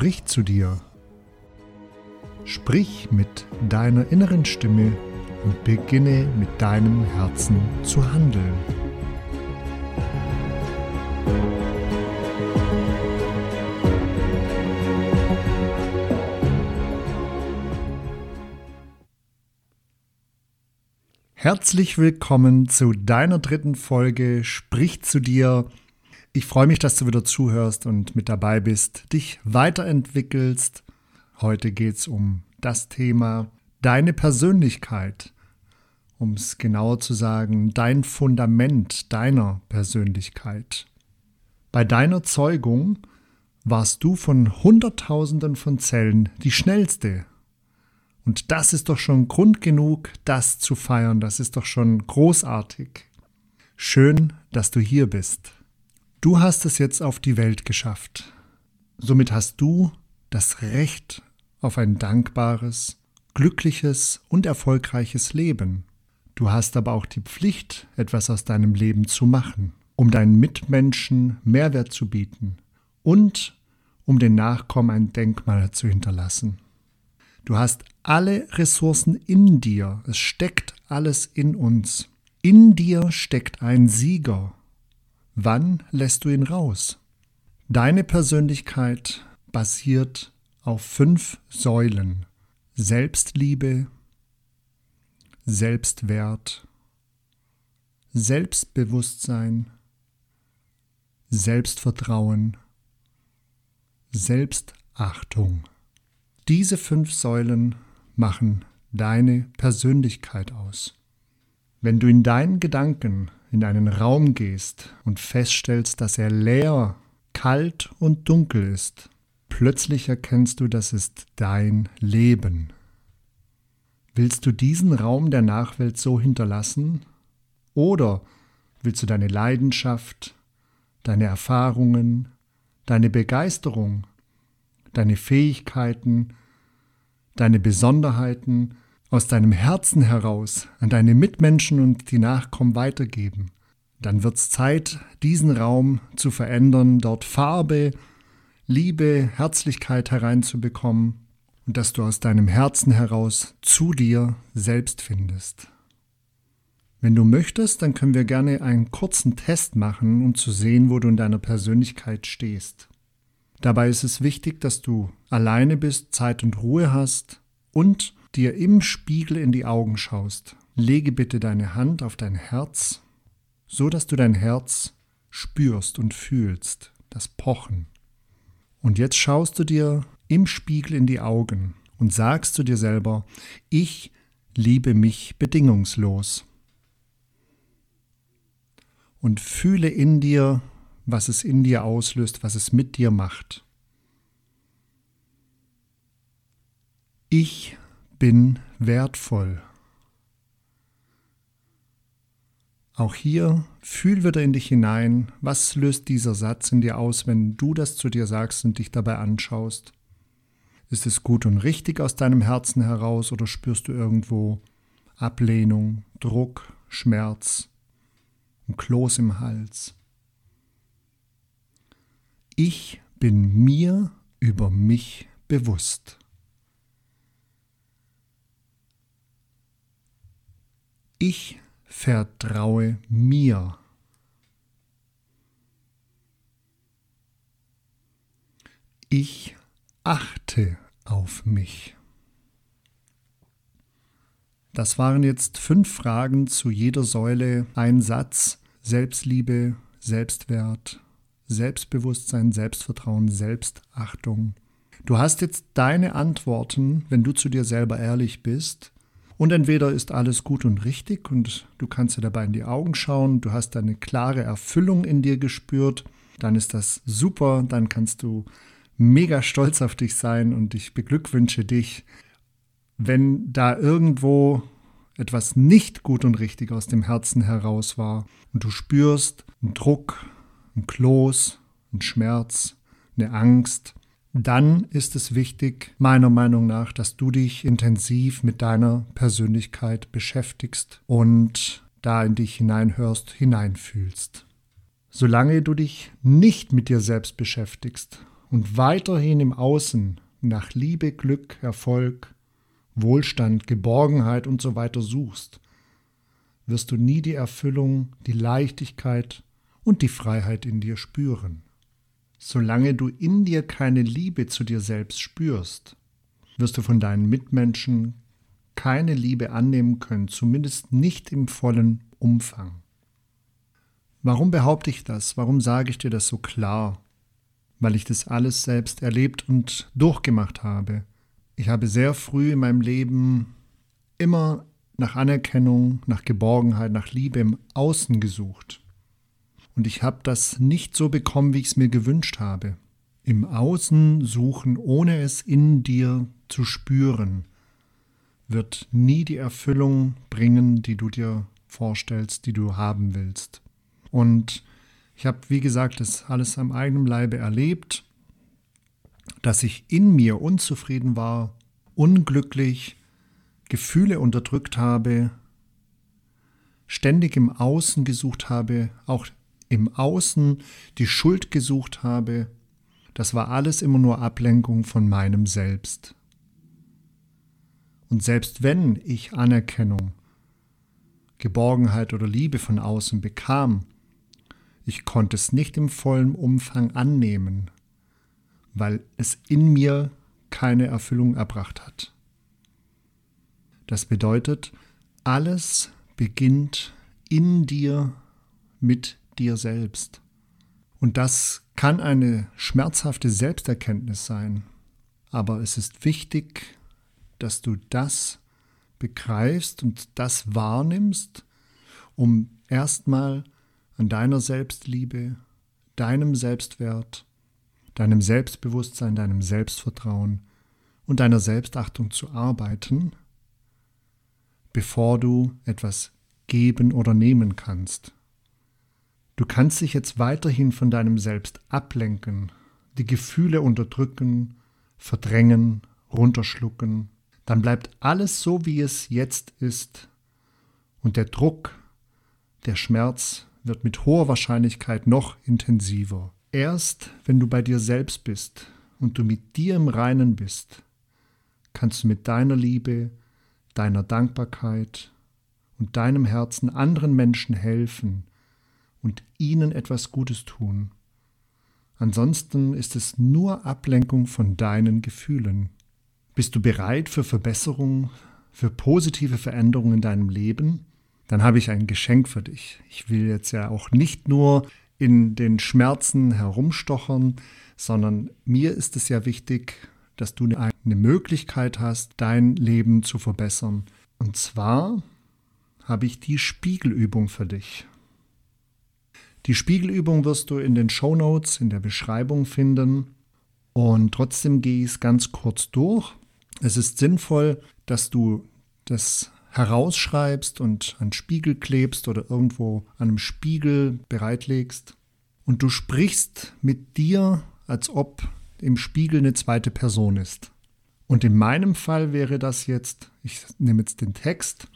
Sprich zu dir. Sprich mit deiner inneren Stimme und beginne mit deinem Herzen zu handeln. Herzlich willkommen zu deiner dritten Folge Sprich zu dir. Ich freue mich, dass du wieder zuhörst und mit dabei bist, dich weiterentwickelst. Heute geht es um das Thema deine Persönlichkeit. Um es genauer zu sagen, dein Fundament deiner Persönlichkeit. Bei deiner Zeugung warst du von Hunderttausenden von Zellen die schnellste und das ist doch schon Grund genug, das zu feiern. Das ist doch schon großartig. Schön, dass du hier bist. Du hast es jetzt auf die Welt geschafft. Somit hast du das Recht auf ein dankbares, glückliches und erfolgreiches Leben. Du hast aber auch die Pflicht, etwas aus deinem Leben zu machen, um deinen Mitmenschen Mehrwert zu bieten und um den Nachkommen ein Denkmal zu hinterlassen. Du hast alle Ressourcen in dir. Es steckt alles in uns. In dir steckt ein Sieger. Wann lässt du ihn raus? Deine Persönlichkeit basiert auf fünf Säulen. Selbstliebe, Selbstwert, Selbstbewusstsein, Selbstvertrauen, Selbstachtung. Diese fünf Säulen machen deine Persönlichkeit aus. Wenn du in deinen Gedanken in einen Raum gehst und feststellst, dass er leer, kalt und dunkel ist, plötzlich erkennst du, das ist dein Leben. Willst du diesen Raum der Nachwelt so hinterlassen? Oder willst du deine Leidenschaft, deine Erfahrungen, deine Begeisterung, deine Fähigkeiten deine Besonderheiten aus deinem Herzen heraus an deine Mitmenschen und die Nachkommen weitergeben. Dann wird es Zeit, diesen Raum zu verändern, dort Farbe, Liebe, Herzlichkeit hereinzubekommen und dass du aus deinem Herzen heraus zu dir selbst findest. Wenn du möchtest, dann können wir gerne einen kurzen Test machen, um zu sehen, wo du in deiner Persönlichkeit stehst. Dabei ist es wichtig, dass du alleine bist, Zeit und Ruhe hast und dir im Spiegel in die Augen schaust. Lege bitte deine Hand auf dein Herz, so dass du dein Herz spürst und fühlst, das Pochen. Und jetzt schaust du dir im Spiegel in die Augen und sagst zu dir selber, ich liebe mich bedingungslos. Und fühle in dir, was es in dir auslöst, was es mit dir macht. Ich bin wertvoll. Auch hier fühl wieder in dich hinein, was löst dieser Satz in dir aus, wenn du das zu dir sagst und dich dabei anschaust. Ist es gut und richtig aus deinem Herzen heraus oder spürst du irgendwo Ablehnung, Druck, Schmerz, ein Kloß im Hals? Ich bin mir über mich bewusst. Ich vertraue mir. Ich achte auf mich. Das waren jetzt fünf Fragen zu jeder Säule, ein Satz, Selbstliebe, Selbstwert, Selbstbewusstsein, Selbstvertrauen, Selbstachtung. Du hast jetzt deine Antworten, wenn du zu dir selber ehrlich bist. Und entweder ist alles gut und richtig und du kannst dir dabei in die Augen schauen, du hast eine klare Erfüllung in dir gespürt, dann ist das super, dann kannst du mega stolz auf dich sein und ich beglückwünsche dich. Wenn da irgendwo etwas nicht gut und richtig aus dem Herzen heraus war und du spürst einen Druck, ein Kloß, ein Schmerz, eine Angst, dann ist es wichtig, meiner Meinung nach, dass du dich intensiv mit deiner Persönlichkeit beschäftigst und da in dich hineinhörst, hineinfühlst. Solange du dich nicht mit dir selbst beschäftigst und weiterhin im Außen nach Liebe, Glück, Erfolg, Wohlstand, Geborgenheit und so weiter suchst, wirst du nie die Erfüllung, die Leichtigkeit und die Freiheit in dir spüren. Solange du in dir keine Liebe zu dir selbst spürst, wirst du von deinen Mitmenschen keine Liebe annehmen können, zumindest nicht im vollen Umfang. Warum behaupte ich das? Warum sage ich dir das so klar? Weil ich das alles selbst erlebt und durchgemacht habe. Ich habe sehr früh in meinem Leben immer nach Anerkennung, nach Geborgenheit, nach Liebe im Außen gesucht. Und ich habe das nicht so bekommen, wie ich es mir gewünscht habe. Im Außen suchen, ohne es in dir zu spüren, wird nie die Erfüllung bringen, die du dir vorstellst, die du haben willst. Und ich habe, wie gesagt, das alles am eigenen Leibe erlebt, dass ich in mir unzufrieden war, unglücklich, Gefühle unterdrückt habe, ständig im Außen gesucht habe, auch im Außen die Schuld gesucht habe. Das war alles immer nur Ablenkung von meinem Selbst. Und selbst wenn ich Anerkennung, Geborgenheit oder Liebe von außen bekam, ich konnte es nicht im vollen Umfang annehmen, weil es in mir keine Erfüllung erbracht hat. Das bedeutet, alles beginnt in dir mit dir selbst. Und das kann eine schmerzhafte Selbsterkenntnis sein. Aber es ist wichtig, dass du das begreifst und das wahrnimmst, um erstmal an deiner Selbstliebe, deinem Selbstwert, deinem Selbstbewusstsein, deinem Selbstvertrauen und deiner Selbstachtung zu arbeiten, bevor du etwas geben oder nehmen kannst. Du kannst dich jetzt weiterhin von deinem Selbst ablenken, die Gefühle unterdrücken, verdrängen, runterschlucken, dann bleibt alles so, wie es jetzt ist. Und der Druck, der Schmerz wird mit hoher Wahrscheinlichkeit noch intensiver. Erst wenn du bei dir selbst bist und du mit dir im Reinen bist, kannst du mit deiner Liebe, deiner Dankbarkeit und deinem Herzen anderen Menschen helfen und ihnen etwas Gutes tun. Ansonsten ist es nur Ablenkung von deinen Gefühlen. Bist du bereit für Verbesserung, für positive Veränderungen in deinem Leben? Dann habe ich ein Geschenk für dich. Ich will jetzt ja auch nicht nur in den Schmerzen herumstochern, sondern mir ist es ja wichtig, dass du eine Möglichkeit hast, dein Leben zu verbessern. Und zwar habe ich die Spiegelübung für dich. Die Spiegelübung wirst du in den Show Notes in der Beschreibung finden. Und trotzdem gehe ich es ganz kurz durch. Es ist sinnvoll, dass du das herausschreibst und an Spiegel klebst oder irgendwo an einem Spiegel bereitlegst. Und du sprichst mit dir, als ob im Spiegel eine zweite Person ist. Und in meinem Fall wäre das jetzt, ich nehme jetzt den Text,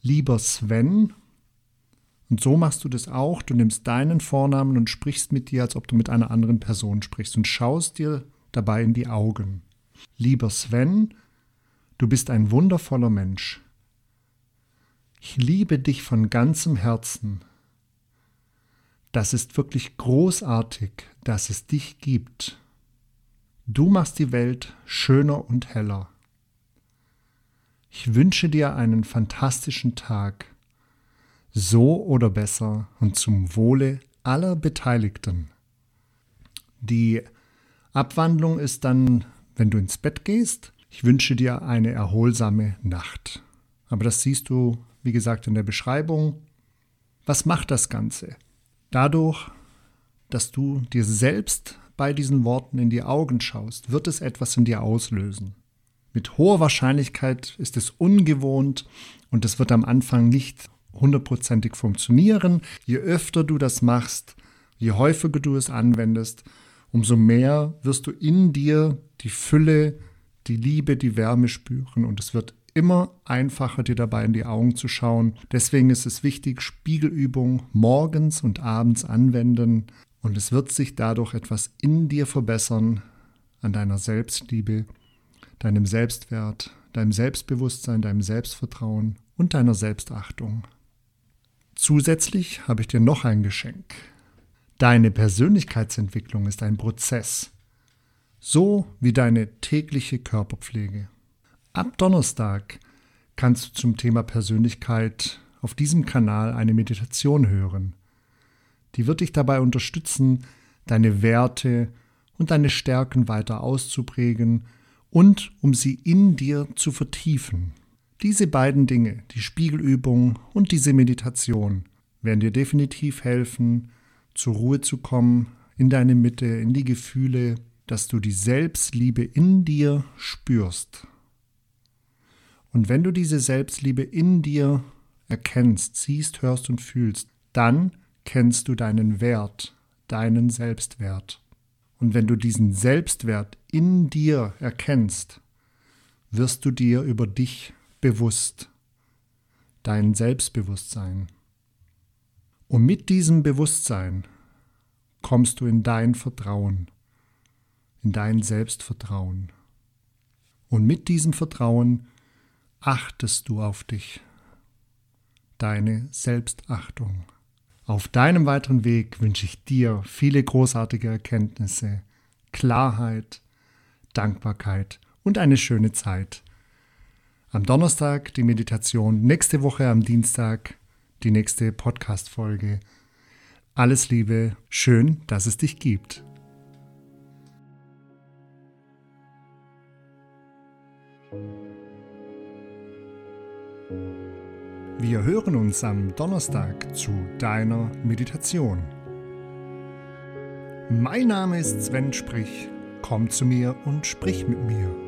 lieber Sven. Und so machst du das auch. Du nimmst deinen Vornamen und sprichst mit dir, als ob du mit einer anderen Person sprichst und schaust dir dabei in die Augen. Lieber Sven, du bist ein wundervoller Mensch. Ich liebe dich von ganzem Herzen. Das ist wirklich großartig, dass es dich gibt. Du machst die Welt schöner und heller. Ich wünsche dir einen fantastischen Tag, so oder besser und zum Wohle aller Beteiligten. Die Abwandlung ist dann, wenn du ins Bett gehst, ich wünsche dir eine erholsame Nacht. Aber das siehst du, wie gesagt, in der Beschreibung. Was macht das Ganze? Dadurch, dass du dir selbst bei diesen Worten in die Augen schaust, wird es etwas in dir auslösen. Mit hoher Wahrscheinlichkeit ist es ungewohnt und es wird am Anfang nicht hundertprozentig funktionieren. Je öfter du das machst, je häufiger du es anwendest, umso mehr wirst du in dir die Fülle die Liebe, die Wärme spüren und es wird immer einfacher, dir dabei in die Augen zu schauen. Deswegen ist es wichtig, Spiegelübung morgens und abends anwenden und es wird sich dadurch etwas in dir verbessern, an deiner Selbstliebe, deinem Selbstwert, deinem Selbstbewusstsein, deinem Selbstvertrauen und deiner Selbstachtung. Zusätzlich habe ich dir noch ein Geschenk. Deine Persönlichkeitsentwicklung ist ein Prozess, so wie deine tägliche Körperpflege. Ab Donnerstag kannst du zum Thema Persönlichkeit auf diesem Kanal eine Meditation hören. Die wird dich dabei unterstützen, deine Werte und deine Stärken weiter auszuprägen und um sie in dir zu vertiefen. Diese beiden Dinge, die Spiegelübung und diese Meditation, werden dir definitiv helfen, zur Ruhe zu kommen, in deine Mitte, in die Gefühle, dass du die Selbstliebe in dir spürst. Und wenn du diese Selbstliebe in dir erkennst, siehst, hörst und fühlst, dann kennst du deinen Wert, deinen Selbstwert. Und wenn du diesen Selbstwert in dir erkennst, wirst du dir über dich bewusst, dein Selbstbewusstsein. Und mit diesem Bewusstsein kommst du in dein Vertrauen, in dein Selbstvertrauen. Und mit diesem Vertrauen achtest du auf dich, deine Selbstachtung. Auf deinem weiteren Weg wünsche ich dir viele großartige Erkenntnisse, Klarheit, Dankbarkeit und eine schöne Zeit. Am Donnerstag die Meditation, nächste Woche am Dienstag die nächste Podcast-Folge. Alles Liebe, schön, dass es dich gibt. Wir hören uns am Donnerstag zu deiner Meditation. Mein Name ist Sven Sprich. Komm zu mir und sprich mit mir.